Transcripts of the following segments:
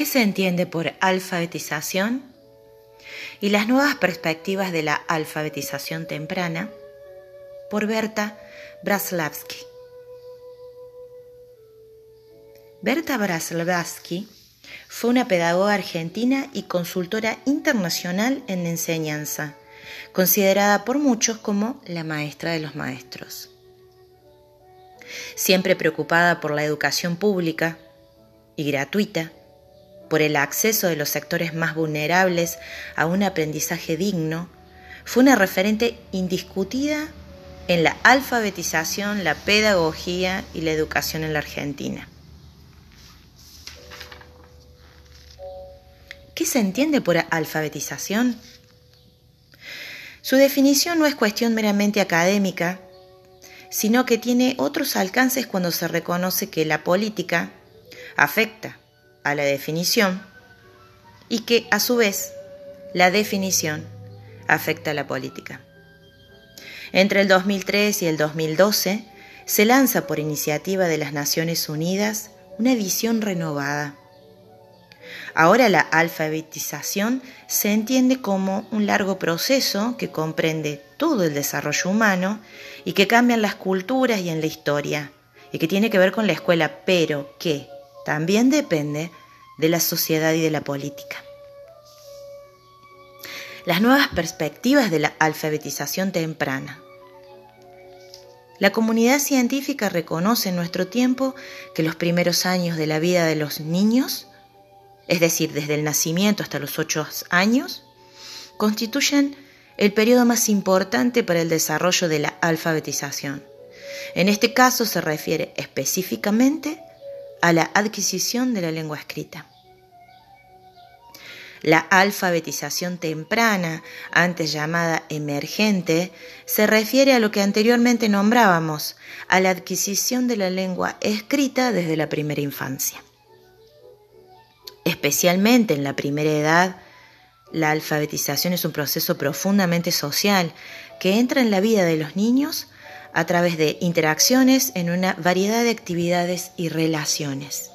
¿Qué se entiende por alfabetización? Y las nuevas perspectivas de la alfabetización temprana por Berta Braslavsky. Berta Braslavsky fue una pedagoga argentina y consultora internacional en enseñanza, considerada por muchos como la maestra de los maestros. Siempre preocupada por la educación pública y gratuita, por el acceso de los sectores más vulnerables a un aprendizaje digno, fue una referente indiscutida en la alfabetización, la pedagogía y la educación en la Argentina. ¿Qué se entiende por alfabetización? Su definición no es cuestión meramente académica, sino que tiene otros alcances cuando se reconoce que la política afecta a la definición y que a su vez la definición afecta a la política. Entre el 2003 y el 2012 se lanza por iniciativa de las Naciones Unidas una visión renovada. Ahora la alfabetización se entiende como un largo proceso que comprende todo el desarrollo humano y que cambia en las culturas y en la historia, y que tiene que ver con la escuela, pero que también depende de la sociedad y de la política. Las nuevas perspectivas de la alfabetización temprana. La comunidad científica reconoce en nuestro tiempo que los primeros años de la vida de los niños, es decir, desde el nacimiento hasta los ocho años, constituyen el periodo más importante para el desarrollo de la alfabetización. En este caso se refiere específicamente a la adquisición de la lengua escrita. La alfabetización temprana, antes llamada emergente, se refiere a lo que anteriormente nombrábamos, a la adquisición de la lengua escrita desde la primera infancia. Especialmente en la primera edad, la alfabetización es un proceso profundamente social que entra en la vida de los niños a través de interacciones en una variedad de actividades y relaciones.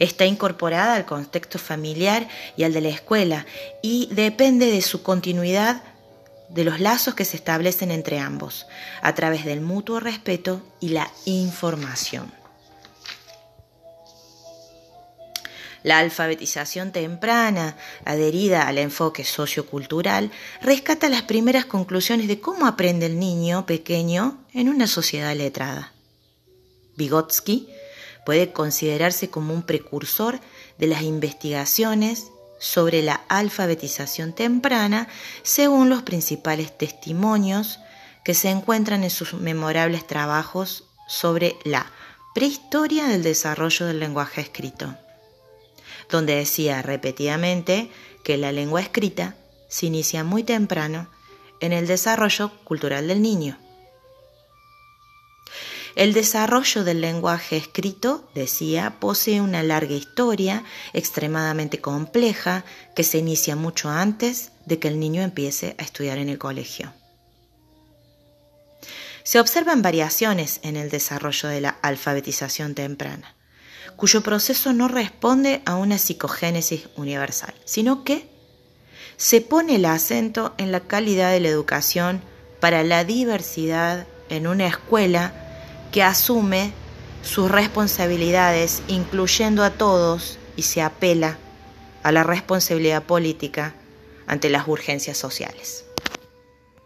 Está incorporada al contexto familiar y al de la escuela y depende de su continuidad de los lazos que se establecen entre ambos, a través del mutuo respeto y la información. La alfabetización temprana, adherida al enfoque sociocultural, rescata las primeras conclusiones de cómo aprende el niño pequeño en una sociedad letrada. Vygotsky puede considerarse como un precursor de las investigaciones sobre la alfabetización temprana según los principales testimonios que se encuentran en sus memorables trabajos sobre la prehistoria del desarrollo del lenguaje escrito donde decía repetidamente que la lengua escrita se inicia muy temprano en el desarrollo cultural del niño. El desarrollo del lenguaje escrito, decía, posee una larga historia extremadamente compleja que se inicia mucho antes de que el niño empiece a estudiar en el colegio. Se observan variaciones en el desarrollo de la alfabetización temprana cuyo proceso no responde a una psicogénesis universal, sino que se pone el acento en la calidad de la educación para la diversidad en una escuela que asume sus responsabilidades incluyendo a todos y se apela a la responsabilidad política ante las urgencias sociales.